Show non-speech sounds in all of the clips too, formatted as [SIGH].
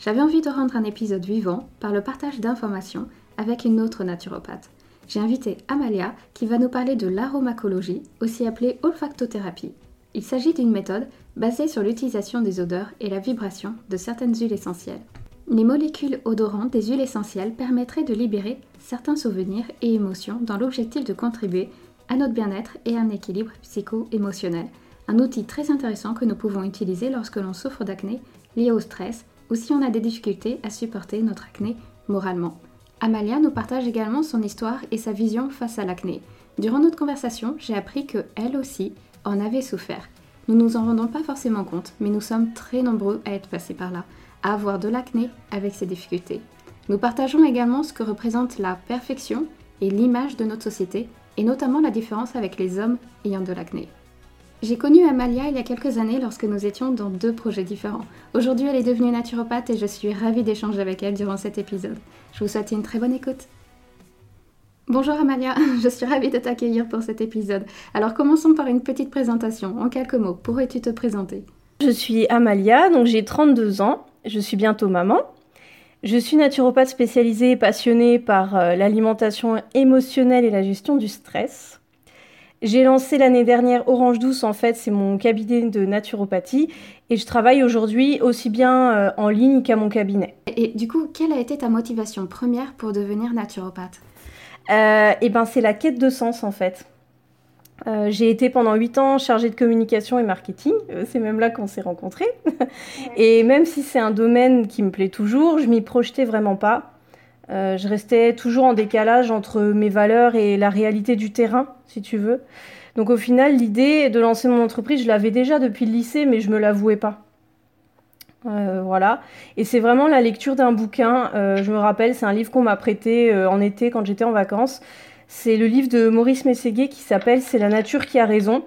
J'avais envie de rendre un épisode vivant par le partage d'informations avec une autre naturopathe. J'ai invité Amalia qui va nous parler de l'aromacologie, aussi appelée olfactothérapie. Il s'agit d'une méthode basée sur l'utilisation des odeurs et la vibration de certaines huiles essentielles. Les molécules odorantes des huiles essentielles permettraient de libérer certains souvenirs et émotions dans l'objectif de contribuer à notre bien-être et à un équilibre psycho-émotionnel. Un outil très intéressant que nous pouvons utiliser lorsque l'on souffre d'acné lié au stress ou si on a des difficultés à supporter notre acné moralement. Amalia nous partage également son histoire et sa vision face à l'acné. Durant notre conversation, j'ai appris que elle aussi en avait souffert. Nous nous en rendons pas forcément compte, mais nous sommes très nombreux à être passés par là, à avoir de l'acné avec ses difficultés. Nous partageons également ce que représente la perfection et l'image de notre société, et notamment la différence avec les hommes ayant de l'acné. J'ai connu Amalia il y a quelques années lorsque nous étions dans deux projets différents. Aujourd'hui, elle est devenue naturopathe et je suis ravie d'échanger avec elle durant cet épisode. Je vous souhaite une très bonne écoute. Bonjour Amalia, [LAUGHS] je suis ravie de t'accueillir pour cet épisode. Alors commençons par une petite présentation. En quelques mots, pourrais-tu te présenter? Je suis Amalia, donc j'ai 32 ans, je suis bientôt maman. Je suis naturopathe spécialisée et passionnée par euh, l'alimentation émotionnelle et la gestion du stress. J'ai lancé l'année dernière Orange Douce, en fait, c'est mon cabinet de naturopathie. Et je travaille aujourd'hui aussi bien euh, en ligne qu'à mon cabinet. Et du coup, quelle a été ta motivation première pour devenir naturopathe? Euh, Eh ben, c'est la quête de sens, en fait. Euh, j'ai été pendant 8 ans chargée de communication et marketing. c'est même là qu'on s'est rencontrés. et même si c'est un domaine qui me plaît toujours, je m'y projetais vraiment pas. Euh, je restais toujours en décalage entre mes valeurs et la réalité du terrain, si tu veux. Donc au final, l'idée de lancer mon entreprise, je l'avais déjà depuis le lycée, mais je me l'avouais pas. Euh, voilà. Et c'est vraiment la lecture d'un bouquin. Euh, je me rappelle, c'est un livre qu'on m'a prêté en été quand j'étais en vacances. C'est le livre de Maurice Mességuet qui s'appelle C'est la nature qui a raison.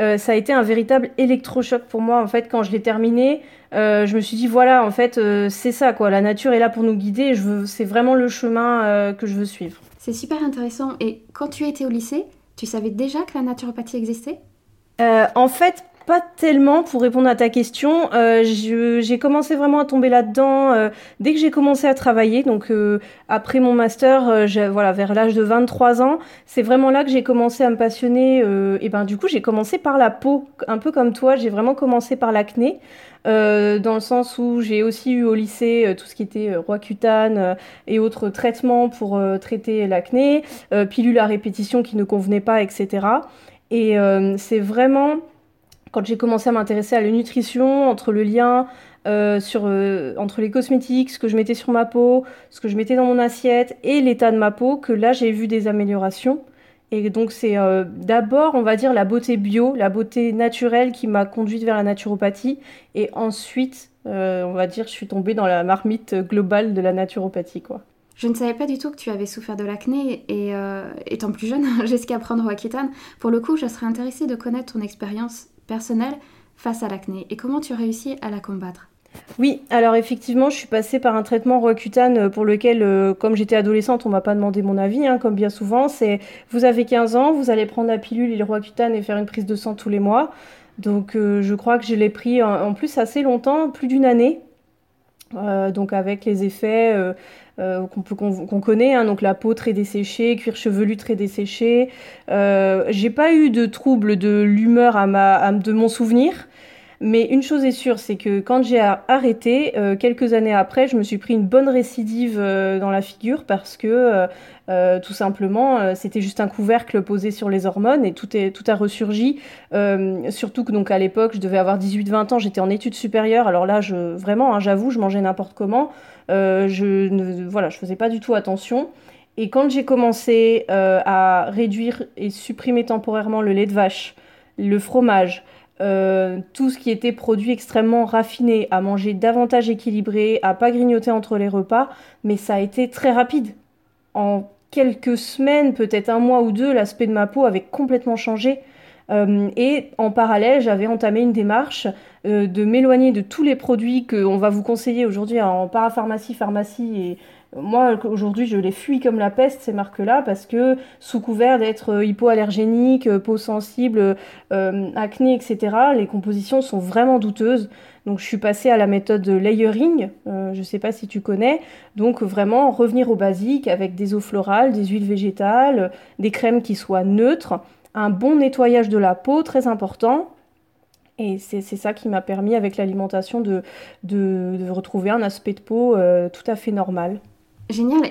Euh, ça a été un véritable électrochoc pour moi en fait quand je l'ai terminé. Euh, je me suis dit voilà en fait euh, c'est ça quoi, la nature est là pour nous guider. je c'est vraiment le chemin que je veux suivre. C'est super intéressant. Et quand tu étais au lycée, tu savais déjà que la naturopathie existait? En fait, pas tellement pour répondre à ta question. Euh, j'ai commencé vraiment à tomber là-dedans euh, dès que j'ai commencé à travailler. Donc euh, après mon master, voilà, vers l'âge de 23 ans, c'est vraiment là que j'ai commencé à me passionner. et ben du coup, j'ai commencé par la peau, un peu comme toi. J'ai vraiment commencé par l'acné. dans le sens où j'ai aussi eu au lycée tout ce qui était Roaccutane et autres traitements pour traiter l'acné, pilules à répétition qui ne convenaient pas, etc. Et c'est vraiment quand j'ai commencé à m'intéresser à la nutrition, entre le lien euh, sur, euh, entre les cosmétiques, ce que je mettais sur ma peau, ce que je mettais dans mon assiette et l'état de ma peau, que là j'ai vu des améliorations. Et donc c'est euh, d'abord, on va dire, la beauté bio, la beauté naturelle qui m'a conduite vers la naturopathie. Et ensuite, on va dire, je suis tombée dans la marmite globale de la naturopathie. quoi. Je ne savais pas du tout que tu avais souffert de l'acné et étant plus jeune, [LAUGHS] jusqu'à prendre Roaccutane, pour le coup, je serais intéressée de connaître ton expérience personnel face à l'acné et comment tu réussis à la combattre? Oui, alors effectivement, je suis passée par un traitement Roaccutane euh, pour lequel, euh, comme j'étais adolescente, on m'a pas demandé mon avis, hein, comme bien souvent. C'est vous avez 15 ans, vous allez prendre la pilule et le Roaccutane et faire une prise de sang tous les mois. Donc euh, je crois que je l'ai pris en, plus assez longtemps, plus d'une année. donc avec les effets euh, qu'on connaît, hein, donc la peau très desséchée, cuir chevelu très desséché. Euh, j'ai pas eu de trouble de l'humeur à, ma, de mon souvenir. Mais une chose est sûre, c'est que quand j'ai arrêté, euh, quelques années après, je me suis pris une bonne récidive dans la figure parce que tout simplement, c'était juste un couvercle posé sur les hormones et tout, est, tout a ressurgi. surtout que donc à l'époque, je devais avoir 18-20 ans, j'étais en études supérieures. Alors là, je, vraiment, hein, j'avoue, je mangeais n'importe comment. Euh, je ne voilà, je faisais pas du tout attention. Et quand j'ai commencé euh, à réduire et supprimer temporairement le lait de vache, le fromage, euh, tout ce qui était produit extrêmement raffiné, à manger davantage équilibré, à pas grignoter entre les repas, mais ça a été très rapide. En quelques semaines, peut-être un mois ou deux, l'aspect de ma peau avait complètement changé. Euh, et en parallèle, j'avais entamé une démarche euh, de m'éloigner de tous les produits qu'on va vous conseiller aujourd'hui en parapharmacie, pharmacie et moi, aujourd'hui, je les fuis comme la peste, ces marques-là, parce que sous couvert d'être euh, hypoallergénique, euh, peau sensible, euh, acné, etc., les compositions sont vraiment douteuses. Donc, je suis passée à la méthode layering, je ne sais pas si tu connais. Donc, vraiment revenir au basique avec des eaux florales, des huiles végétales, des crèmes qui soient neutres, un bon nettoyage de la peau, très important. Et c'est ça qui m'a permis, avec l'alimentation, de, de, retrouver un aspect de peau tout à fait normal. Génial.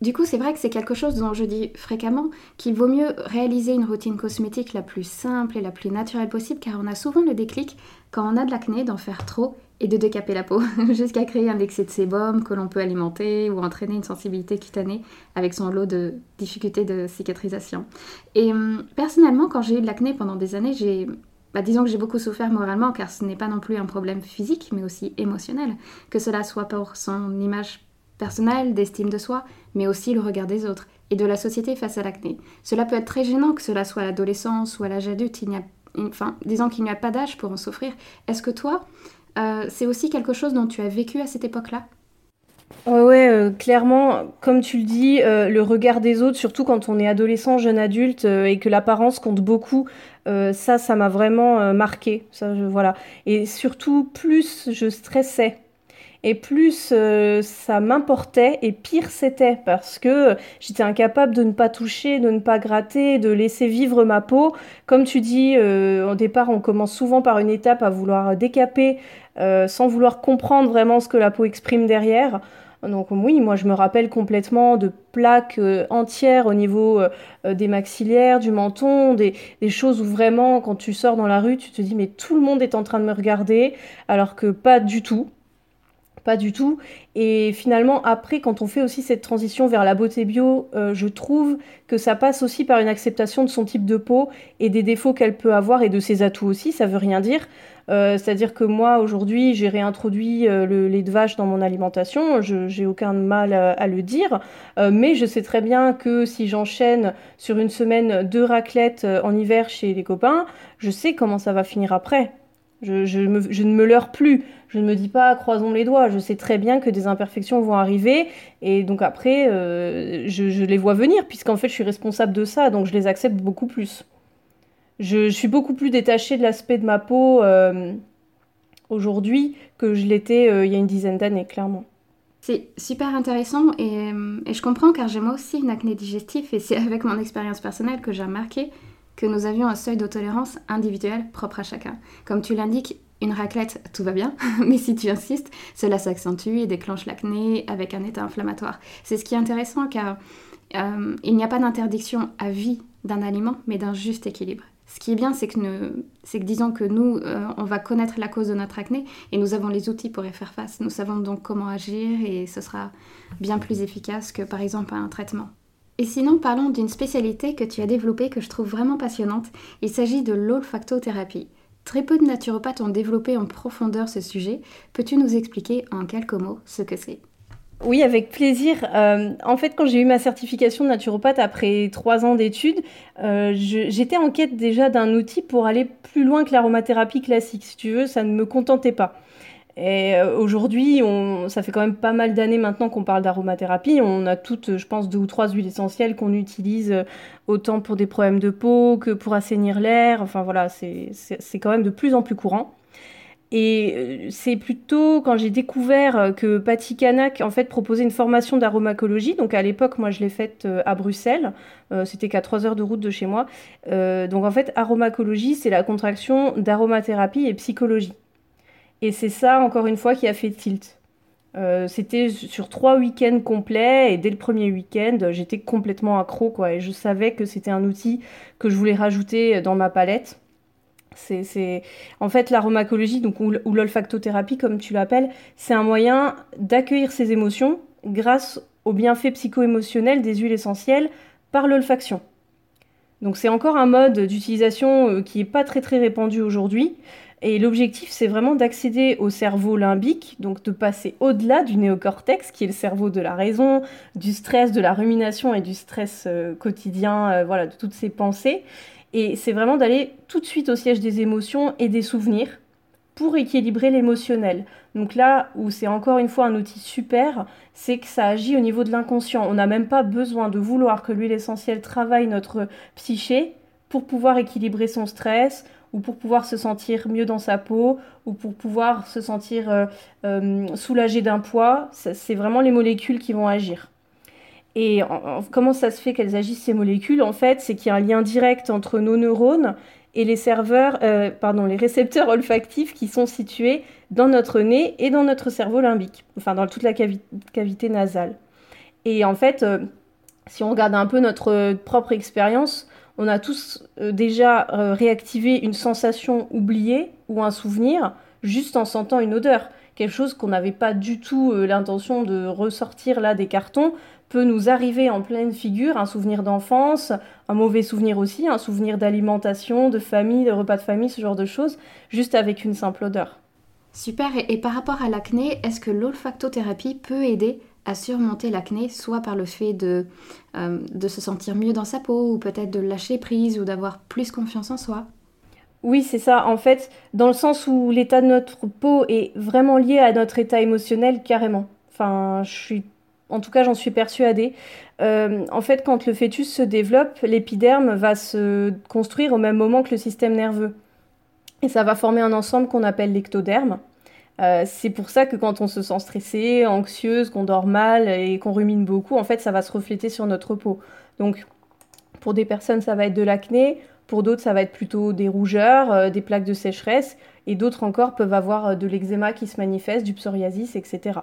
Du, coup, c'est vrai que c'est quelque chose dont je dis fréquemment qu'il vaut mieux réaliser une routine cosmétique la plus simple et la plus naturelle possible, car on a souvent le déclic quand on a de l'acné d'en faire trop et de décaper la peau, [LAUGHS] jusqu'à créer un excès de sébum que l'on peut alimenter ou entraîner une sensibilité cutanée avec son lot de difficultés de cicatrisation. Et hum, personnellement, quand j'ai eu de l'acné pendant des années, j'ai bah, disons que j'ai beaucoup souffert moralement car ce n'est pas non plus un problème physique mais aussi émotionnel, que cela soit pour son image personnel, d'estime de soi, mais aussi le regard des autres et de la société face à l'acné. Cela peut être très gênant que cela soit à l'adolescence ou à l'âge adulte, il a, enfin, disons qu'il n'y a pas d'âge pour en souffrir. Est-ce que toi, euh, c'est aussi quelque chose dont tu as vécu à cette époque-là? Ouais, ouais euh, clairement, comme tu le dis, euh, le regard des autres, surtout quand on est adolescent, jeune adulte, et que l'apparence compte beaucoup, ça, ça m'a vraiment marqué. Ça, je, voilà. Et surtout, plus je stressais et plus euh, ça m'importait et pire c'était parce que j'étais incapable de ne pas toucher, de ne pas gratter, de laisser vivre ma peau. Comme tu dis, euh, au départ on commence souvent par une étape à vouloir décaper euh, sans vouloir comprendre vraiment ce que la peau exprime derrière. Donc oui, moi je me rappelle complètement de plaques entières au niveau des maxillaires, du menton, des, des, choses où vraiment quand tu sors dans la rue, tu te dis mais tout le monde est en train de me regarder, alors que pas du tout pas du tout. Et finalement, après, quand on fait aussi cette transition vers la beauté bio, euh, je trouve que ça passe aussi par une acceptation de son type de peau et des défauts qu'elle peut avoir et de ses atouts aussi, ça veut rien dire. Euh, c'est-à-dire que moi, aujourd'hui, j'ai réintroduit euh, le lait de vache dans mon alimentation, je j'ai aucun mal à, le dire, mais je sais très bien que si j'enchaîne sur une semaine deux raclettes en hiver chez les copains, je sais comment ça va finir après. Je, ne me leurre plus. Je ne me dis pas croisons les doigts. Je sais très bien que des imperfections vont arriver. Et donc après, euh, je, les vois venir, puisqu'en fait, je suis responsable de ça. Donc je les accepte beaucoup plus. Je, suis beaucoup plus détachée de l'aspect de ma peau euh, aujourd'hui que je l'étais euh, il y a une dizaine d'années, clairement. C'est super intéressant et, et, je comprends car j'ai moi aussi une acné digestif et c'est avec mon expérience personnelle que j'ai remarqué que nous avions un seuil d'autolérance individuel propre à chacun. Comme tu l'indiques, une raclette, tout va bien, [LAUGHS] mais si tu insistes, cela s'accentue et déclenche l'acné avec un état inflammatoire. C'est ce qui est intéressant car euh, il n'y a pas d'interdiction à vie d'un aliment, mais d'un juste équilibre. Ce qui est bien, c'est que, c'est que disons que nous, euh, on va connaître la cause de notre acné et nous avons les outils pour y faire face. Nous savons donc comment agir et ce sera bien plus efficace que par exemple un traitement. Et sinon, parlons d'une spécialité que tu as développée que je trouve vraiment passionnante. Il s'agit de l'olfactothérapie. Très peu de naturopathes ont développé en profondeur ce sujet. Peux-tu nous expliquer en quelques mots ce que c'est? Oui, avec plaisir. Euh, en fait, quand j'ai eu ma certification de naturopathe après trois ans d'études, euh, j'étais en quête déjà d'un outil pour aller plus loin que l'aromathérapie classique. Si tu veux, ça ne me contentait pas. Et euh, aujourd'hui, ça fait quand même pas mal d'années maintenant qu'on parle d'aromathérapie. On a toutes, je pense, deux ou trois huiles essentielles qu'on utilise euh, autant pour des problèmes de peau que pour assainir l'air. Enfin voilà, c'est quand même de plus en plus courant. Et euh, c'est plutôt quand j'ai découvert que Patty Kanak en fait proposait une formation d'aromacologie. Donc à l'époque, moi je l'ai faite à Bruxelles. C'était qu'à 3 heures de route de chez moi. donc en fait, aromacologie, c'est la contraction d'aromathérapie et psychologie. Et c'est ça, encore une fois, qui a fait tilt. Euh, c'était sur trois week-ends complets et dès le premier week-end, j'étais complètement accro quoi. Et je savais que c'était un outil que je voulais rajouter dans ma palette. C'est, en fait l'aromacologie ou, l'olfactothérapie comme tu l'appelles, c'est un moyen d'accueillir ses émotions grâce aux bienfaits psycho-émotionnels des huiles essentielles par l'olfaction. Donc c'est encore un mode d'utilisation qui n'est pas très très répandu aujourd'hui. Et l'objectif, c'est vraiment d'accéder au cerveau limbique, donc de passer au-delà du néocortex, qui est le cerveau de la raison, du stress, de la rumination et du stress quotidien, voilà, de toutes ces pensées. Et c'est vraiment d'aller tout de suite au siège des émotions et des souvenirs pour équilibrer l'émotionnel. Donc là où c'est encore une fois un outil super, c'est que ça agit au niveau de l'inconscient. On n'a même pas besoin de vouloir que l'huile essentielle travaille notre psyché pour pouvoir équilibrer son stress ou pour pouvoir se sentir mieux dans sa peau ou pour pouvoir se sentir euh, euh, soulagé d'un poids. C'est vraiment les molécules qui vont agir. Et comment ça se fait qu'elles agissent ces molécules? En fait, c'est qu'il y a un lien direct entre nos neurones et les serveurs, euh, pardon, les récepteurs olfactifs qui sont situés dans notre nez et dans notre cerveau limbique, enfin dans toute la cavité nasale. Et en fait, si on regarde un peu notre propre expérience, on a tous euh, déjà réactivé une sensation oubliée ou un souvenir juste en sentant une odeur, quelque chose qu'on n'avait pas du tout l'intention de ressortir là des cartons, peut nous arriver en pleine figure, un souvenir d'enfance, un mauvais souvenir aussi, un souvenir d'alimentation, de famille, de repas de famille, ce genre de choses, juste avec une simple odeur. Super, et, par rapport à l'acné, est-ce que l'olfactothérapie peut aider surmonter l'acné, soit par le fait de, euh, de se sentir mieux dans sa peau, ou peut-être de lâcher prise, ou d'avoir plus confiance en soi oui, c'est ça. En fait, dans le sens où l'état de notre peau est vraiment lié à notre état émotionnel, carrément. Enfin, je suis en tout cas, j'en suis persuadée. Euh, en fait, quand le fœtus se développe, l'épiderme va se construire au même moment que le système nerveux. Et ça va former un ensemble qu'on appelle l'ectoderme. Euh, c'est pour ça que quand on se sent stressé, anxieuse, qu'on dort mal et qu'on rumine beaucoup, en fait, ça va se refléter sur notre peau. Donc, pour des personnes, ça va être de l'acné. Pour d'autres, ça va être plutôt des rougeurs, euh, des plaques de sécheresse. Et d'autres encore peuvent avoir de l'eczéma qui se manifeste, du psoriasis, etc.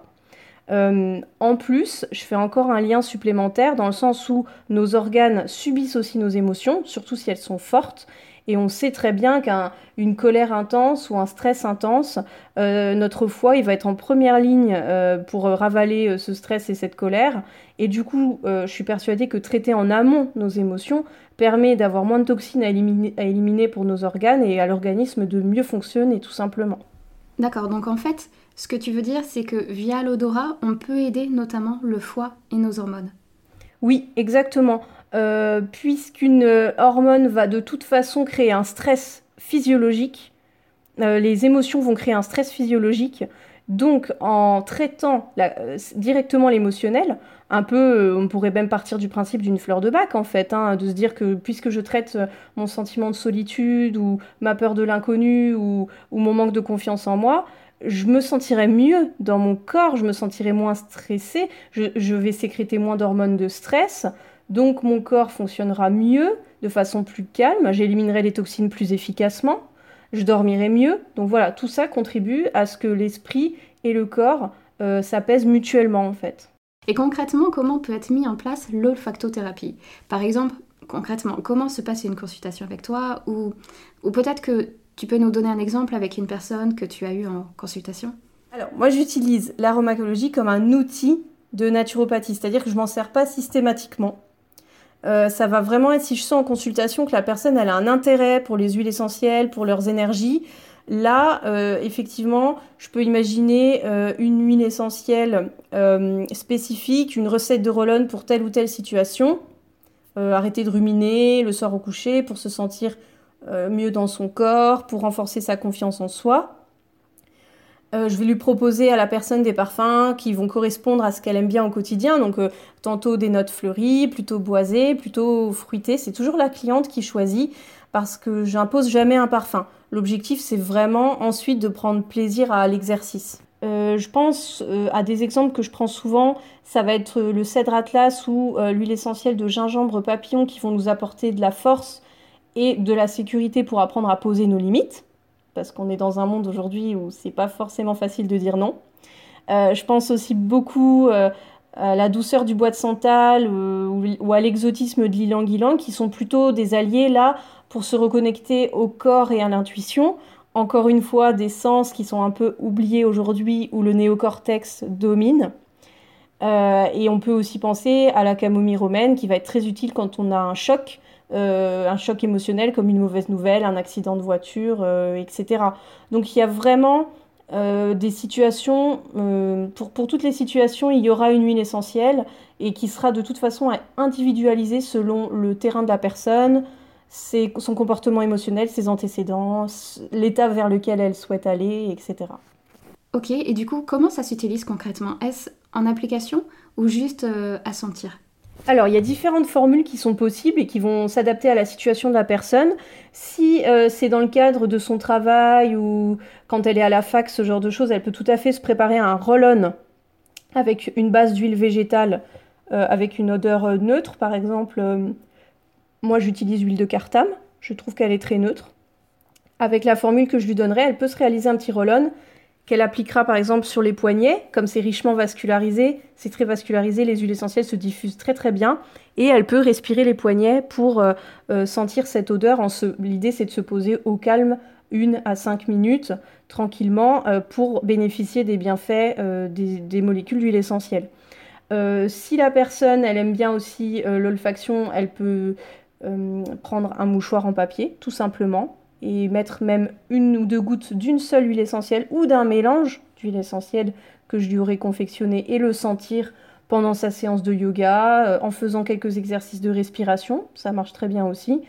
Euh, en plus, je fais encore un lien supplémentaire dans le sens où nos organes subissent aussi nos émotions, surtout si elles sont fortes. Et on sait très bien qu'une colère intense ou un stress intense, euh, notre foie, va être en première ligne euh, pour ravaler ce stress et cette colère. Et du coup, je suis persuadée que traiter en amont nos émotions permet d'avoir moins de toxines à éliminer pour nos organes et à l'organisme de mieux fonctionner tout simplement. D'accord, donc en fait, ce que tu veux dire, c'est que via l'odorat, on peut aider notamment le foie et nos hormones. Oui, exactement. Euh, puisqu'une hormone va de toute façon créer un stress physiologique, euh, les émotions vont créer un stress physiologique. Donc, en traitant euh, directement l'émotionnel, un peu, on pourrait même partir du principe d'une fleur de bac, en fait, hein, de se dire que puisque je traite mon sentiment de solitude ou ma peur de l'inconnu ou, mon manque de confiance en moi, je me sentirai mieux dans mon corps, je me sentirai moins stressée, je, vais sécréter moins d'hormones de stress, donc mon corps fonctionnera mieux, de façon plus calme, j'éliminerai les toxines plus efficacement, je dormirai mieux. Donc voilà, tout ça contribue à ce que l'esprit et le corps euh, s'apaisent mutuellement en fait. Et concrètement, comment peut être mis en place l'olfactothérapie? Par exemple, concrètement, comment se passe une consultation avec toi? Ou, ou peut-être que tu peux nous donner un exemple avec une personne que tu as eue en consultation? Alors, moi, j'utilise l'aromacologie comme un outil de naturopathie, c'est-à-dire que je m'en sers pas systématiquement. Euh, ça va vraiment être si je sens en consultation que la personne elle a un intérêt pour les huiles essentielles, pour leurs énergies. Là, euh, effectivement, je peux imaginer euh, une huile essentielle spécifique, une recette de Rollon pour telle ou telle situation. arrêter de ruminer le soir au coucher pour se sentir euh, mieux dans son corps, pour renforcer sa confiance en soi. Euh, je vais lui proposer à la personne des parfums qui vont correspondre à ce qu'elle aime bien au quotidien. Donc, euh, tantôt des notes fleuries, plutôt boisées, plutôt fruitées. C'est toujours la cliente qui choisit parce que j'impose jamais un parfum. L'objectif, c'est vraiment ensuite de prendre plaisir à l'exercice. je pense à des exemples que je prends souvent. Ça va être le cèdre atlas ou l'huile essentielle de gingembre papillon qui vont nous apporter de la force et de la sécurité pour apprendre à poser nos limites, parce qu'on est dans un monde aujourd'hui où c'est pas forcément facile de dire non. Euh, je pense aussi beaucoup euh, à la douceur du bois de santal euh, ou, à l'exotisme de l'ilang-ilang, qui sont plutôt des alliés là pour se reconnecter au corps et à l'intuition. Encore une fois, des sens qui sont un peu oubliés aujourd'hui où le néocortex domine. et on peut aussi penser à la camomille romaine qui va être très utile quand on a un choc un choc émotionnel comme une mauvaise nouvelle, un accident de voiture, etc. Donc il y a vraiment des situations, pour, toutes les situations, il y aura une huile essentielle et qui sera de toute façon individualisée selon le terrain de la personne, son comportement émotionnel, ses antécédents, l'état vers lequel elle souhaite aller, etc. Ok, et du coup, comment ça s'utilise concrètement? Est-ce en application ou juste euh, à sentir? Alors, il y a différentes formules qui sont possibles et qui vont s'adapter à la situation de la personne. Si euh, c'est dans le cadre de son travail ou quand elle est à la fac, ce genre de choses, elle peut tout à fait se préparer un roll-on avec une base d'huile végétale euh, avec une odeur neutre. Par exemple, moi j'utilise l'huile de cartame, je trouve qu'elle est très neutre. Avec la formule que je lui donnerai, elle peut se réaliser un petit roll-on qu'elle appliquera par exemple sur les poignets, comme c'est richement vascularisé, c'est très vascularisé, les huiles essentielles se diffusent très très bien, et elle peut respirer les poignets pour euh, euh, sentir cette odeur. L'idée c'est de se poser au calme une à cinq minutes tranquillement euh, pour bénéficier des bienfaits des, molécules d'huile essentielle. si la personne elle aime bien aussi l'olfaction, elle peut prendre un mouchoir en papier tout simplement et mettre même une ou deux gouttes d'une seule huile essentielle ou d'un mélange d'huile essentielle que je lui aurais confectionné et le sentir pendant sa séance de yoga, euh, en faisant quelques exercices de respiration, ça marche très bien aussi.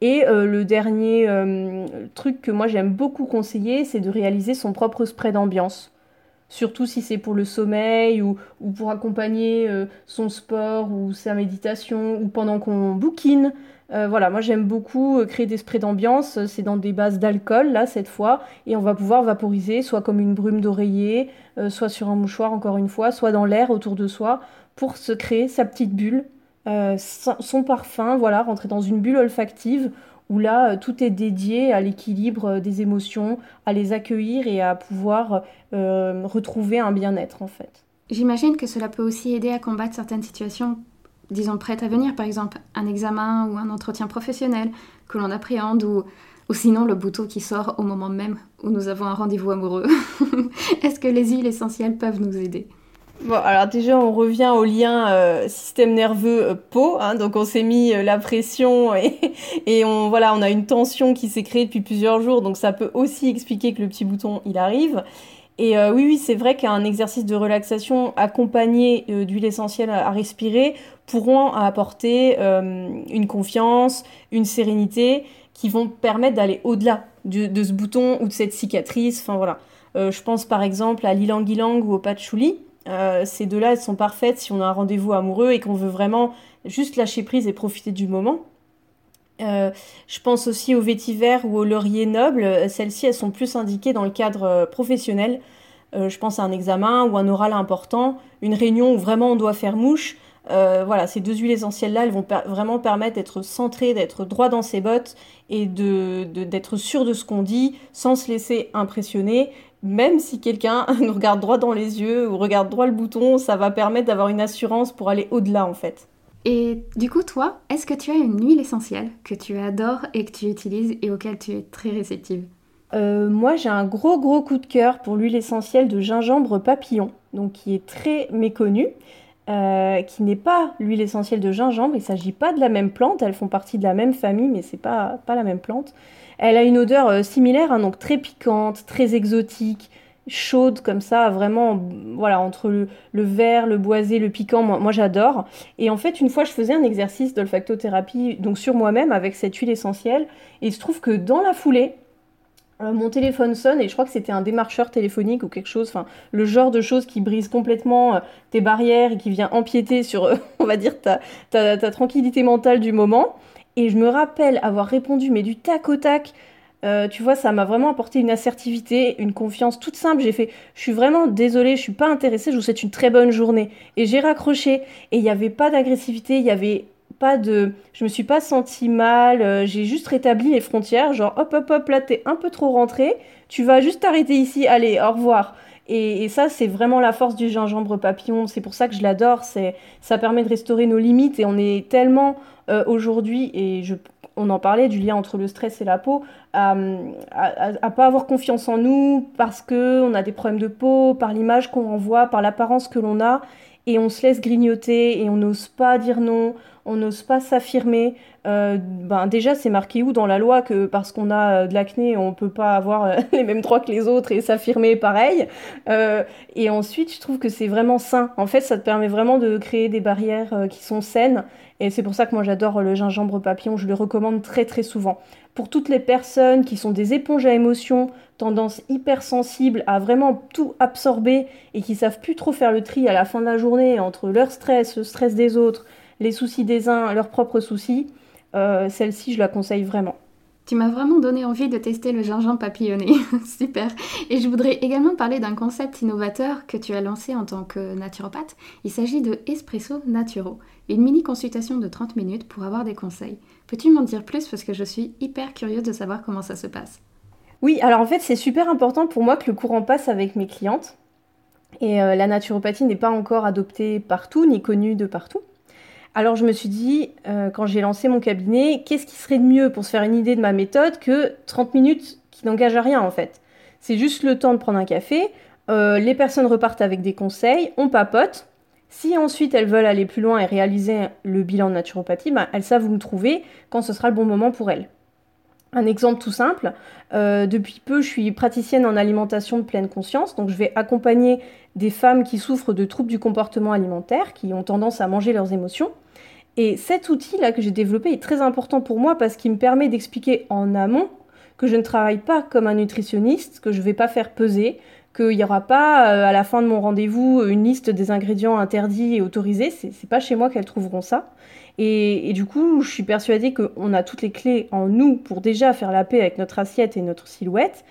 Et euh, le dernier euh, truc que moi j'aime beaucoup conseiller, c'est de réaliser son propre spray d'ambiance. Surtout si c'est pour le sommeil ou, ou pour accompagner son sport ou sa méditation ou pendant qu'on bouquine. Euh, voilà, moi j'aime beaucoup euh, créer des sprays d'ambiance. C'est dans des bases d'alcool, là, cette fois. Et on va pouvoir vaporiser, soit comme une brume d'oreiller, euh, soit sur un mouchoir, encore une fois, soit dans l'air autour de soi, pour se créer sa petite bulle, son parfum, voilà, rentrer dans une bulle olfactive où là, tout est dédié à l'équilibre des émotions, à les accueillir et à pouvoir retrouver un bien-être, en fait. J'imagine que cela peut aussi aider à combattre certaines situations disons, prête à venir, par exemple un examen ou un entretien professionnel que l'on appréhende ou, ou sinon le bouton qui sort au moment même où nous avons un rendez-vous amoureux. [LAUGHS] Est-ce que les huiles essentielles peuvent nous aider? Bon, alors déjà, on revient au lien euh, système nerveux euh, peau. Hein, donc, on s'est mis euh, la pression [LAUGHS] et, et on voilà, on a une tension qui s'est créée depuis plusieurs jours. Donc, ça peut aussi expliquer que le petit bouton il arrive. Et oui, oui, c'est vrai qu'un exercice de relaxation accompagné d'huile essentielle à, respirer pourront apporter euh, une confiance, une sérénité qui vont permettre d'aller au-delà de, ce bouton ou de cette cicatrice. Enfin voilà. Euh, je pense par exemple à l'ilang-ilang ou au patchouli. Euh, ces deux-là, elles sont parfaites si on a un rendez-vous amoureux et qu'on veut vraiment juste lâcher prise et profiter du moment. Je pense aussi au vétiver ou au laurier noble. Celles-ci, elles sont plus indiquées dans le cadre professionnel. je pense à un examen ou un oral important, une réunion où vraiment on doit faire mouche. Euh, voilà, ces deux huiles essentielles-là, elles vont vraiment permettre d'être centré, d'être droit dans ses bottes et d'être sûr de ce qu'on dit sans se laisser impressionner. Même si quelqu'un [LAUGHS] nous regarde droit dans les yeux ou regarde droit le bouton, ça va permettre d'avoir une assurance pour aller au-delà en fait. Et du coup, toi, est-ce que tu as une huile essentielle que tu adores et que tu utilises et auquel tu es très réceptive euh, moi, j'ai un gros gros coup de cœur pour l'huile essentielle de gingembre papillon, donc qui est très méconnue. Euh, qui n'est pas l'huile essentielle de gingembre. Il ne s'agit pas de la même plante, elles font partie de la même famille, mais c'est pas, pas la même plante. Elle a une odeur euh, similaire, hein, donc très piquante, très exotique, chaude comme ça, vraiment, voilà, entre le, vert, le boisé, le piquant, moi, j'adore. Et en fait, une fois, je faisais un exercice d'olfactothérapie, donc sur moi-même, avec cette huile essentielle, et il se trouve que dans la foulée, euh, mon téléphone sonne et je crois que c'était un démarcheur téléphonique ou quelque chose, enfin le genre de choses qui brise complètement euh, tes barrières et qui vient empiéter sur, euh, [LAUGHS] on va dire, ta, ta, tranquillité mentale du moment. Et je me rappelle avoir répondu, mais du tac au tac, tu vois, ça m'a vraiment apporté une assertivité, une confiance toute simple. J'ai fait, je suis vraiment désolée, je suis pas intéressée, je vous souhaite une très bonne journée. Et j'ai raccroché et il n'y avait pas d'agressivité, il y avait pas de. Je me suis pas sentie mal, euh, j'ai juste rétabli les frontières, genre hop hop hop, là t'es un peu trop rentré, tu vas juste t'arrêter ici, allez, au revoir. Et, ça, c'est vraiment la force du gingembre papillon. C'est pour ça que je l'adore. Ça permet de restaurer nos limites. Et on est tellement euh, aujourd'hui, et je, on en parlait du lien entre le stress et la peau, à, à, pas avoir confiance en nous parce que on a des problèmes de peau, par l'image qu'on renvoie, par l'apparence que l'on a, et on se laisse grignoter et on n'ose pas dire non on n'ose pas s'affirmer. Euh, ben déjà, c'est marqué où dans la loi que parce qu'on a de l'acné, on peut pas avoir [LAUGHS] les mêmes droits que les autres et s'affirmer pareil. et ensuite, je trouve que c'est vraiment sain. En fait, ça te permet vraiment de créer des barrières qui sont saines. Et c'est pour ça que moi j'adore le gingembre papillon, je le recommande très très souvent. Pour toutes les personnes qui sont des éponges à émotions, tendance hypersensible à vraiment tout absorber et qui savent plus trop faire le tri à la fin de la journée entre leur stress, le stress des autres, les soucis des uns, leurs propres soucis, euh, celle-ci je la conseille vraiment. Tu m'as vraiment donné envie de tester le gingembre papillonné. [LAUGHS] Super. Et je voudrais également parler d'un concept innovateur que tu as lancé en tant que naturopathe. Il s'agit de Espresso Naturo, une mini consultation de 30 minutes pour avoir des conseils. Peux-tu m'en dire plus parce que je suis hyper curieuse de savoir comment ça se passe? Oui, alors en fait, c'est super important pour moi que le courant passe avec mes clientes. Et euh, la naturopathie n'est pas encore adoptée partout, ni connue de partout. Alors je me suis dit, euh, quand j'ai lancé mon cabinet, qu'est-ce qui serait de mieux pour se faire une idée de ma méthode que 30 minutes qui n'engagent à rien en fait? C'est juste le temps de prendre un café, euh, les personnes repartent avec des conseils, on papote. Si ensuite elles veulent aller plus loin et réaliser le bilan de naturopathie, ben, elles savent où me trouver quand ce sera le bon moment pour elles. Un exemple tout simple, euh, depuis peu je suis praticienne en alimentation de pleine conscience, donc je vais accompagner des femmes qui souffrent de troubles du comportement alimentaire, qui ont tendance à manger leurs émotions. Et cet outil-là que j'ai développé est très important pour moi parce qu'il me permet d'expliquer en amont que je ne travaille pas comme un nutritionniste, que je ne vais pas faire peser, qu'il n'y aura pas euh, à la fin de mon rendez-vous une liste des ingrédients interdits et autorisés. C'est pas chez moi qu'elles trouveront ça. Et, du coup, je suis persuadée qu'on a toutes les clés en nous pour déjà faire la paix avec notre assiette et notre silhouette,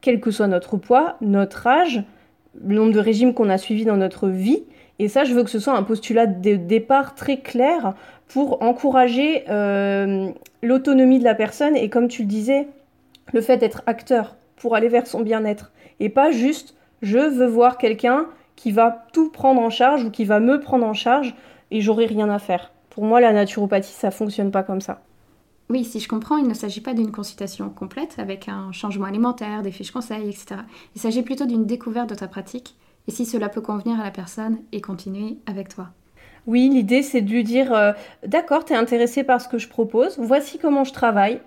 quel que soit notre poids, notre âge, le nombre de régimes qu'on a suivis dans notre vie. Et ça, je veux que ce soit un postulat de départ très clair pour encourager euh, l'autonomie de la personne et comme tu le disais, le fait d'être acteur pour aller vers son bien-être. Et pas juste je veux voir quelqu'un qui va tout prendre en charge ou qui va me prendre en charge et j'aurai rien à faire. Pour moi, la naturopathie, ça fonctionne pas comme ça. Oui, si je comprends, il ne s'agit pas d'une consultation complète avec un changement alimentaire, des fiches conseils, etc. Il s'agit plutôt d'une découverte de ta pratique et si cela peut convenir à la personne et continuer avec toi. Oui, l'idée c'est de lui dire euh, d'accord, tu es intéressé par ce que je propose, voici comment je travaille.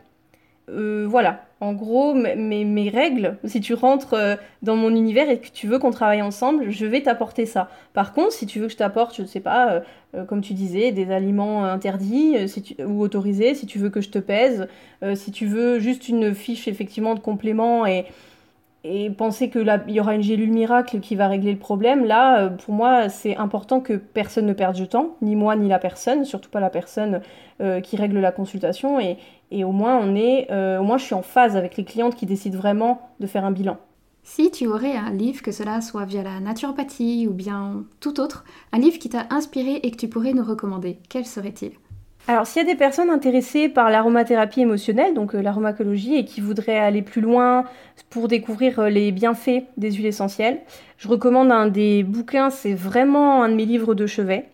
Euh, voilà, en gros, mes, règles, si tu rentres euh, dans mon univers et que tu veux qu'on travaille ensemble, je vais t'apporter ça. Par contre, si tu veux que je t'apporte, je ne sais pas, comme tu disais, des aliments interdits ou autorisés, si tu veux que je te pèse, si tu veux juste une fiche effectivement de complément et, et penser que y aura une gélule miracle qui va régler le problème, là, pour moi, c'est important que personne ne perde du temps, ni moi ni la personne, surtout pas la personne qui règle la consultation. Et, et au moins on est, euh, au moins je suis en phase avec les clientes qui décident vraiment de faire un bilan. Si tu aurais un livre, que cela soit via la naturopathie ou bien tout autre, un livre qui t'a inspiré et que tu pourrais nous recommander, quel serait-il? Alors, s'il y a des personnes intéressées par l'aromathérapie émotionnelle, donc euh, l'aromacologie, et qui voudraient aller plus loin pour découvrir euh, les bienfaits des huiles essentielles, je recommande un des bouquins, c'est vraiment un de mes livres de chevet.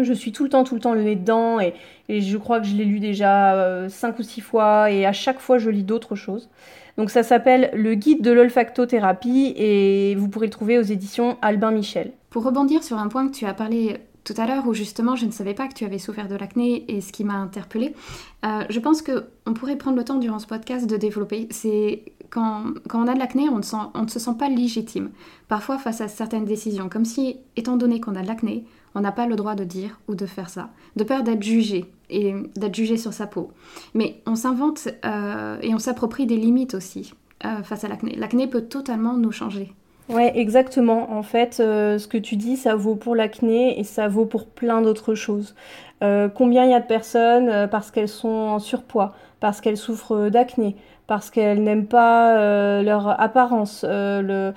Je suis tout le temps, tout le temps le nez dedans et, je crois que je l'ai lu déjà euh, cinq ou six fois et à chaque fois je lis d'autres choses. Donc ça s'appelle Le guide de l'olfactothérapie et vous pourrez le trouver aux éditions Albin Michel. Pour rebondir sur un point que tu as parlé tout à l'heure où justement je ne savais pas que tu avais souffert de l'acné et ce qui m'a interpellée, euh, je pense qu'on pourrait prendre le temps durant ce podcast de développer. C'est quand, quand, on a de l'acné, on, on ne se sent pas légitime. Parfois face à certaines décisions, comme si, étant donné qu'on a de l'acné, on n'a pas le droit de dire ou de faire ça, de peur d'être jugé et d'être jugé sur sa peau. Mais on s'invente euh, et on s'approprie des limites aussi euh, face à l'acné. L'acné peut totalement nous changer. Ouais, exactement. En fait, euh, ce que tu dis, ça vaut pour l'acné et ça vaut pour plein d'autres choses. combien il y a de personnes parce qu'elles sont en surpoids, parce qu'elles souffrent d'acné, parce qu'elles n'aiment pas leur apparence, le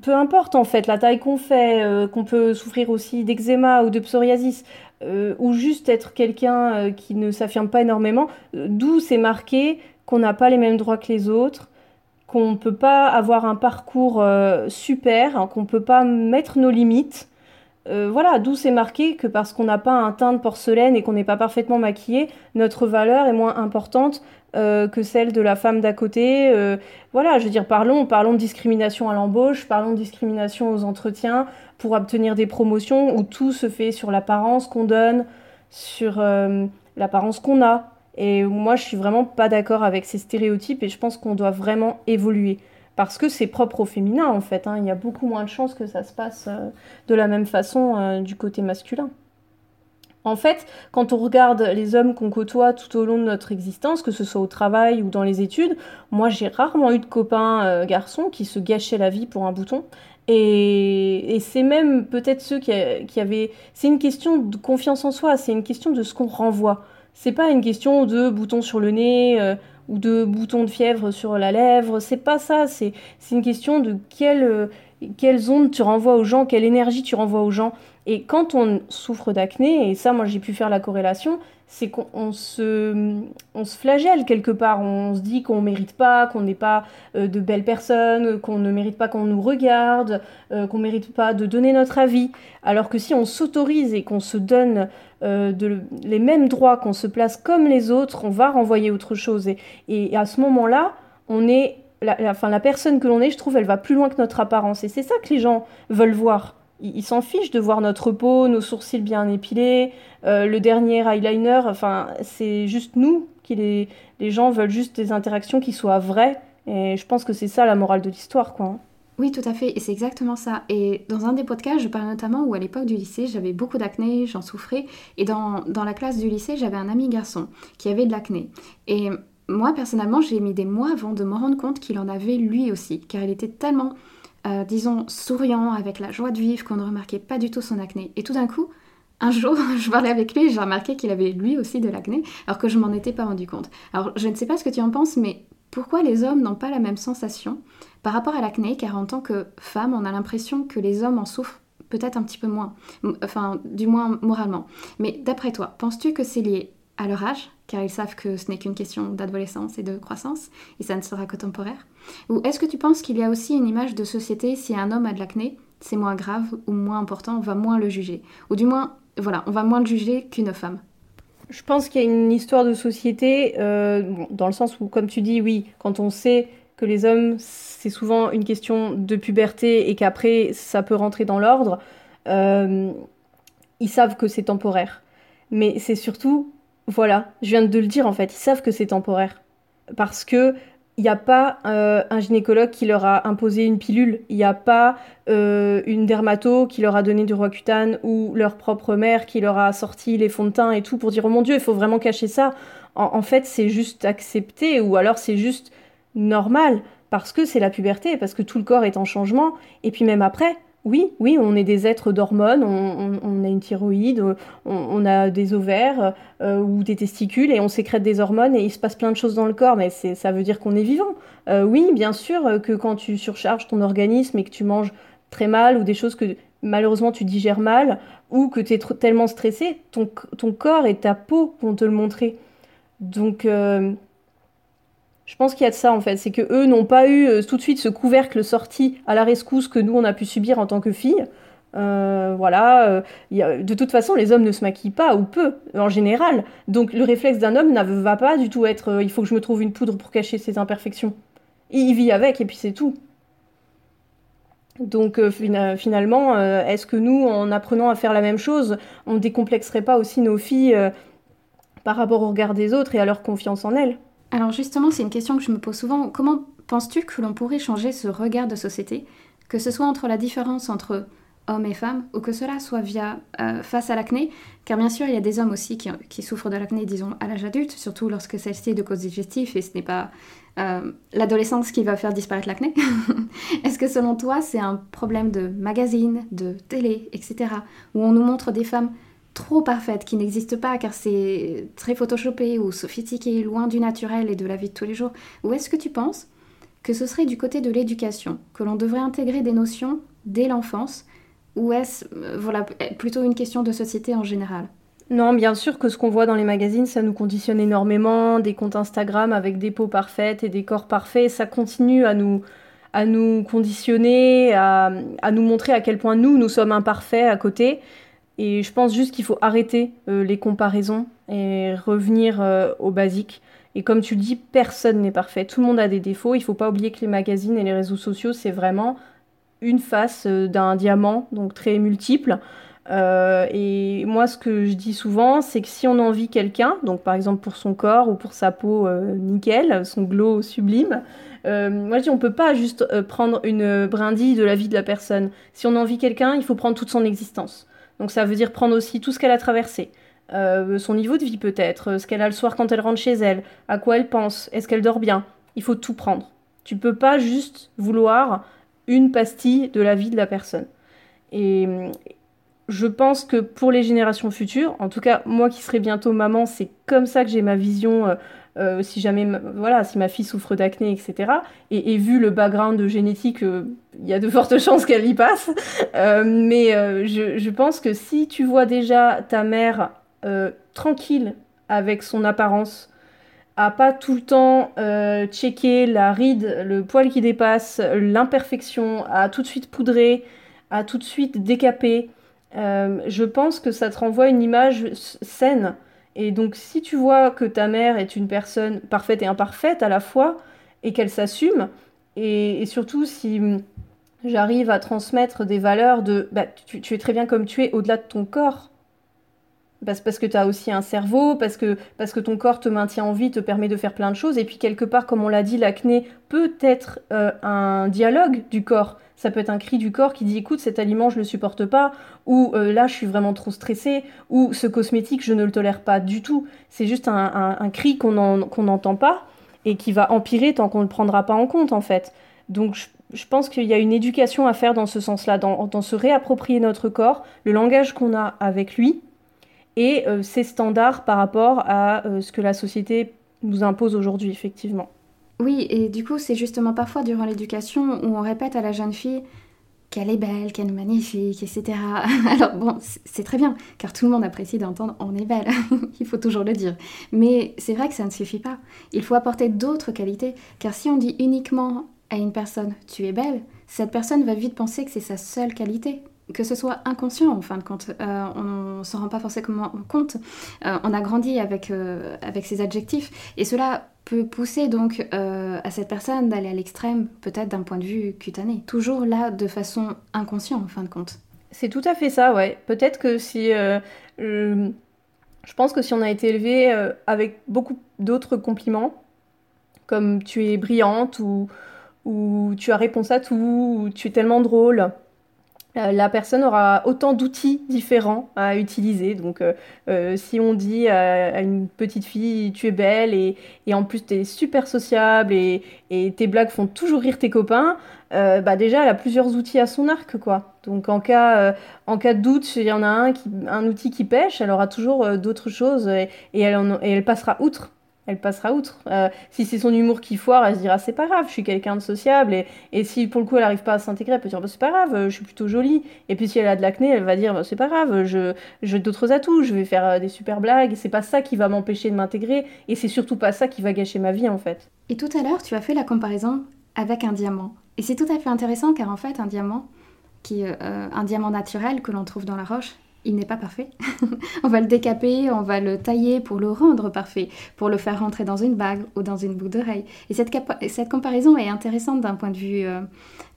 peu importe en fait la taille qu'on fait, euh, qu'on peut souffrir aussi d'eczéma ou de psoriasis, euh, ou juste être quelqu'un euh, qui ne s'affirme pas énormément, d'où c'est marqué qu'on n'a pas les mêmes droits que les autres, qu'on ne peut pas avoir un parcours super, hein, qu'on ne peut pas mettre nos limites. voilà, d'où c'est marqué que parce qu'on n'a pas un teint de porcelaine et qu'on n'est pas parfaitement maquillé, notre valeur est moins importante euh, que celle de la femme d'à côté. Euh, voilà, je veux dire, parlons, parlons de discrimination à l'embauche, parlons de discrimination aux entretiens pour obtenir des promotions où tout se fait sur l'apparence qu'on donne, sur l'apparence qu'on a. Et moi, je suis vraiment pas d'accord avec ces stéréotypes et je pense qu'on doit vraiment évoluer. Parce que c'est propre au féminin, en fait. Hein. Il y a beaucoup moins de chances que ça se passe de la même façon du côté masculin. En fait, quand on regarde les hommes qu'on côtoie tout au long de notre existence, que ce soit au travail ou dans les études, moi j'ai rarement eu de copains euh, garçons qui se gâchaient la vie pour un bouton. Et, c'est même peut-être ceux qui, avaient... C'est une question de confiance en soi, c'est une question de ce qu'on renvoie. C'est pas une question de bouton sur le nez euh, ou de bouton de fièvre sur la lèvre, c'est pas ça, c'est une question de euh, quelles ondes tu renvoies aux gens, quelle énergie tu renvoies aux gens. Et quand on souffre d'acné, et ça, moi, j'ai pu faire la corrélation, c'est qu'on se, on se flagelle quelque part. On se dit qu'on ne mérite pas, qu'on n'est pas euh, de belles personnes, qu'on ne mérite pas qu'on nous regarde, euh, qu'on ne mérite pas de donner notre avis. Alors que si on s'autorise et qu'on se donne euh, de, les mêmes droits, qu'on se place comme les autres, on va renvoyer autre chose. Et, et à ce moment-là, on est la, la, la personne que l'on est, je trouve, elle va plus loin que notre apparence. Et c'est ça que les gens veulent voir ils s'en fichent de voir notre peau, nos sourcils bien épilés, euh, le dernier eyeliner. Enfin, c'est juste nous qui les, gens veulent juste des interactions qui soient vraies. Et je pense que c'est ça la morale de l'histoire, quoi. Hein. Oui, tout à fait, et c'est exactement ça. Et dans un des podcasts, je parle notamment où à l'époque du lycée, j'avais beaucoup d'acné, j'en souffrais. Et dans, dans la classe du lycée, j'avais un ami garçon qui avait de l'acné. Et moi, personnellement, j'ai mis des mois avant de me rendre compte qu'il en avait lui aussi, car il était tellement euh, disons, souriant, avec la joie de vivre, qu'on ne remarquait pas du tout son acné. Et tout d'un coup, un jour, [LAUGHS] je parlais avec lui et j'ai remarqué qu'il avait lui aussi de l'acné, alors que je m'en étais pas rendu compte. Alors, je ne sais pas ce que tu en penses, mais pourquoi les hommes n'ont pas la même sensation par rapport à l'acné Car en tant que femme, on a l'impression que les hommes en souffrent peut-être un petit peu moins, enfin, du moins moralement. Mais d'après toi, penses-tu que c'est lié à leur âge, car ils savent que ce n'est qu'une question d'adolescence et de croissance, et ça ne sera que temporaire Ou est-ce que tu penses qu'il y a aussi une image de société, si un homme a de l'acné, c'est moins grave ou moins important, on va moins le juger. Ou du moins, voilà, on va moins le juger qu'une femme. Je pense qu'il y a une histoire de société, euh, dans le sens où, comme tu dis, oui, quand on sait que les hommes, c'est souvent une question de puberté et qu'après, ça peut rentrer dans l'ordre, euh, ils savent que c'est temporaire. Mais c'est surtout voilà, je viens de le dire en fait, ils savent que c'est temporaire. Parce que il n'y a pas euh, un gynécologue qui leur a imposé une pilule, il n'y a pas euh, une dermato qui leur a donné du Roaccutane ou leur propre mère qui leur a sorti les fonds de teint et tout pour dire oh mon dieu, il faut vraiment cacher ça. En, fait, c'est juste accepté ou alors c'est juste normal parce que c'est la puberté, parce que tout le corps est en changement et puis même après, oui, oui, on est des êtres d'hormones, on, a une thyroïde, on, a des ovaires euh, ou des testicules et on sécrète des hormones et il se passe plein de choses dans le corps, mais ça veut dire qu'on est vivant. Euh, oui, bien sûr que quand tu surcharges ton organisme et que tu manges très mal ou des choses que malheureusement tu digères mal ou que tu es tellement stressé, ton, corps et ta peau vont te le montrer. Donc, euh, je pense qu'il y a de ça en fait, c'est que eux n'ont pas eu euh, tout de suite ce couvercle sorti à la rescousse que nous on a pu subir en tant que filles. Euh, voilà, euh, de toute façon, les hommes ne se maquillent pas ou peu en général. Donc le réflexe d'un homme ne va pas du tout être il faut que je me trouve une poudre pour cacher ses imperfections. Il vit avec et puis c'est tout. Donc finalement, est-ce que nous, en apprenant à faire la même chose, on décomplexerait pas aussi nos filles par rapport au regard des autres et à leur confiance en elles? Alors justement, c'est une question que je me pose souvent. Comment penses-tu que l'on pourrait changer ce regard de société, que ce soit entre la différence entre hommes et femmes, ou que cela soit via euh, face à l'acné, car bien sûr il y a des hommes aussi qui, souffrent de l'acné, disons, à l'âge adulte, surtout lorsque celle-ci est de cause digestive et ce n'est pas euh, l'adolescence qui va faire disparaître l'acné. [LAUGHS] Est-ce que selon toi c'est un problème de magazine, de télé, etc., où on nous montre des femmes trop parfaite, qui n'existe pas car c'est très photoshopé ou sophistiqué, loin du naturel et de la vie de tous les jours Ou est-ce que tu penses que ce serait du côté de l'éducation, que l'on devrait intégrer des notions dès l'enfance Ou est-ce euh, voilà, plutôt une question de société en général? Non, bien sûr que ce qu'on voit dans les magazines, ça nous conditionne énormément. Des comptes Instagram avec des peaux parfaites et des corps parfaits, ça continue à nous, à nous conditionner, à, à nous montrer à quel point nous, nous sommes imparfaits à côté. Et je pense juste qu'il faut arrêter euh, les comparaisons et revenir euh, au basique. Et comme tu le dis, personne n'est parfait. Tout le monde a des défauts. Il ne faut pas oublier que les magazines et les réseaux sociaux, c'est vraiment une face euh, d'un diamant, donc très multiple. et moi, ce que je dis souvent, c'est que si on envie quelqu'un, donc par exemple pour son corps ou pour sa peau nickel, son glow sublime, moi je dis on peut pas juste prendre une brindille de la vie de la personne. Si on envie quelqu'un, il faut prendre toute son existence. Donc ça veut dire prendre aussi tout ce qu'elle a traversé. Euh, son niveau de vie peut-être, ce qu'elle a le soir quand elle rentre chez elle, à quoi elle pense, est-ce qu'elle dort bien. Il faut tout prendre. Tu peux pas juste vouloir une pastille de la vie de la personne. Et je pense que pour les générations futures, en tout cas moi qui serai bientôt maman, c'est comme ça que j'ai ma vision euh, euh, si jamais, voilà, si ma fille souffre d'acné, etc. Et, vu le background génétique, euh, il y a de fortes [LAUGHS] chances qu'elle y passe. Mais je, je, pense que si tu vois déjà ta mère tranquille avec son apparence, à pas tout le temps checker la ride, le poil qui dépasse, l'imperfection, à tout de suite poudrer, à tout de suite décaper, je pense que ça te renvoie une image saine. Et donc, si tu vois que ta mère est une personne parfaite et imparfaite à la fois, et qu'elle s'assume, et, surtout si hum, j'arrive à transmettre des valeurs de bah, tu, es très bien comme tu es au-delà de ton corps, parce, parce que tu as aussi un cerveau, parce que, parce que ton corps te maintient en vie, te permet de faire plein de choses, et puis quelque part, comme on l'a dit, l'acné peut être euh, un dialogue du corps. Ça peut être un cri du corps qui dit écoute, cet aliment, je ne le supporte pas, ou euh, là, je suis vraiment trop stressée, ou ce cosmétique, je ne le tolère pas du tout. C'est juste un, cri qu'on n'entend pas et qui va empirer tant qu'on ne le prendra pas en compte, en fait. Donc, je, pense qu'il y a une éducation à faire dans ce sens-là, dans, se réapproprier notre corps, le langage qu'on a avec lui et euh, ses standards par rapport à euh, ce que la société nous impose aujourd'hui, effectivement. Oui, et du coup, c'est justement parfois durant l'éducation où on répète à la jeune fille qu'elle est belle, qu'elle est magnifique, etc. [LAUGHS] Alors bon, c'est très bien, car tout le monde apprécie d'entendre on est belle, [LAUGHS] il faut toujours le dire. Mais c'est vrai que ça ne suffit pas. Il faut apporter d'autres qualités, car si on dit uniquement à une personne tu es belle, cette personne va vite penser que c'est sa seule qualité, que ce soit inconscient en fin de compte. Euh, on ne s'en rend pas forcément compte. Euh, on a grandi avec, euh, avec ces adjectifs et cela peut pousser donc à cette personne d'aller à l'extrême, peut-être d'un point de vue cutané. Toujours là de façon inconsciente en fin de compte. C'est tout à fait ça, ouais. Peut-être que si... je pense que si on a été élevé avec beaucoup d'autres compliments, comme tu es brillante ou, ou tu as réponse à tout, ou tu es tellement drôle, la personne aura autant d'outils différents à utiliser. Donc, euh, euh, si on dit à, une petite fille, tu es belle et, en plus tu es super sociable et, tes blagues font toujours rire tes copains, bah déjà elle a plusieurs outils à son arc, quoi. Donc, en cas, en cas de doute, il y en a un, qui, un outil qui pêche, elle aura toujours d'autres choses et elle passera outre elle passera outre. Euh, si c'est son humour qui foire, elle se dira c'est pas grave, je suis quelqu'un de sociable. Et, et, si pour le coup elle arrive pas à s'intégrer, elle peut dire bah, c'est pas grave, je suis plutôt jolie. Et puis si elle a de l'acné, elle va dire bah, c'est pas grave, je j'ai d'autres atouts, je vais faire euh, des super blagues. C'est pas ça qui va m'empêcher de m'intégrer. Et c'est surtout pas ça qui va gâcher ma vie en fait. Et tout à l'heure, tu as fait la comparaison avec un diamant. Et c'est tout à fait intéressant car en fait un diamant, qui, euh, un diamant naturel que l'on trouve dans la roche, il n'est pas parfait. [LAUGHS] on va le décaper, on va le tailler pour le rendre parfait, pour le faire rentrer dans une bague ou dans une boucle d'oreille. Et cette, comparaison est intéressante d'un point de vue euh,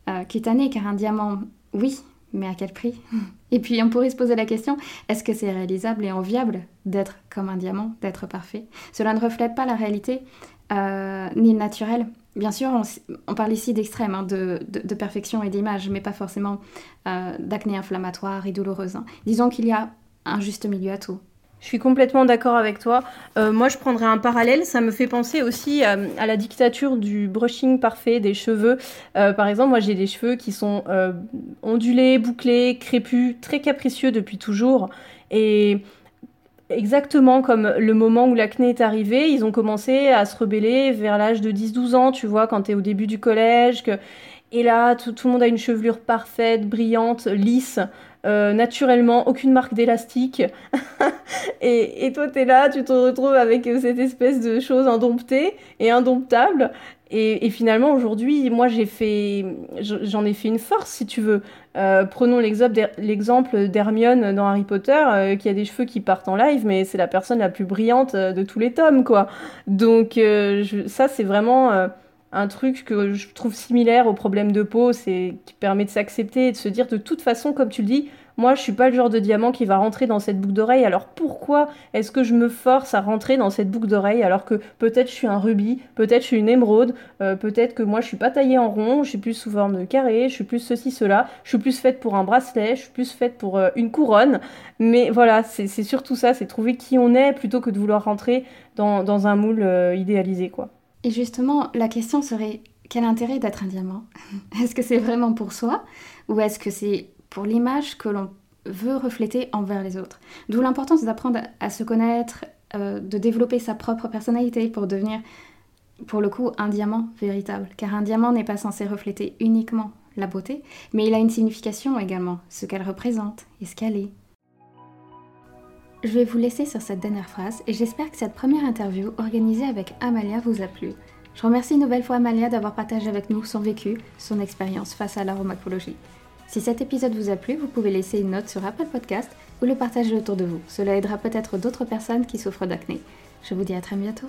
euh, cutané, car un diamant, oui, mais à quel prix? [LAUGHS] Et puis on pourrait se poser la question, est-ce que c'est réalisable et enviable d'être comme un diamant, d'être parfait? Cela ne reflète pas la réalité, euh, ni le naturel. Bien sûr, on, parle ici d'extrême, hein, de, perfection et d'image, mais pas forcément euh, d'acné inflammatoire et douloureuse. Hein. Disons qu'il y a un juste milieu à tout. Je suis complètement d'accord avec toi. Euh, moi, je prendrais un parallèle. Ça me fait penser aussi à, la dictature du brushing parfait des cheveux. Euh, par exemple, moi, j'ai des cheveux qui sont ondulés, bouclés, crépus, très capricieux depuis toujours. Et exactement comme le moment où l'acné est arrivé, ils ont commencé à se rebeller vers l'âge de 10-12 ans, tu vois, quand tu es au début du collège. Que... Et là, tout, le monde a une chevelure parfaite, brillante, lisse, euh, naturellement, aucune marque d'élastique. [LAUGHS] et, et, toi, tu es là, tu te retrouves avec cette espèce de chose indomptée et indomptable. Et, finalement, aujourd'hui, moi, j'en ai fait une force, si tu veux. Euh, prenons l'exemple d'Hermione dans Harry Potter, euh, qui a des cheveux qui partent en live, mais c'est la personne la plus brillante euh, de tous les tomes, quoi. Donc, ça, c'est vraiment un truc que je trouve similaire au problème de peau, c'est qui permet de s'accepter et de se dire, de toute façon, comme tu le dis, moi je suis pas le genre de diamant qui va rentrer dans cette boucle d'oreille. Alors pourquoi est-ce que je me force à rentrer dans cette boucle d'oreille alors que peut-être je suis un rubis, peut-être je suis une émeraude, euh, peut-être que moi je suis pas taillée en rond, je suis plus sous forme de carré, je suis plus ceci cela, je suis plus faite pour un bracelet, je suis plus faite pour euh, une couronne. Mais voilà, c'est surtout ça, c'est trouver qui on est plutôt que de vouloir rentrer dans, dans un moule idéalisé quoi. Et justement, la question serait quel intérêt d'être un diamant? [LAUGHS] Est-ce que c'est vraiment pour soi? Ou est-ce que c'est pour l'image que l'on veut refléter envers les autres D'où l'importance d'apprendre à se connaître, euh, de développer sa propre personnalité pour devenir, pour le coup, un diamant véritable. Car un diamant n'est pas censé refléter uniquement la beauté, mais il a une signification également, ce qu'elle représente et ce qu'elle est. Je vais vous laisser sur cette dernière phrase et j'espère que cette première interview organisée avec Amalia vous a plu. Je remercie une nouvelle fois Amalia d'avoir partagé avec nous son vécu, son expérience face à l'aromacologie. Si cet épisode vous a plu, vous pouvez laisser une note sur Apple Podcast ou le partager autour de vous. Cela aidera peut-être d'autres personnes qui souffrent d'acné. Je vous dis à très bientôt.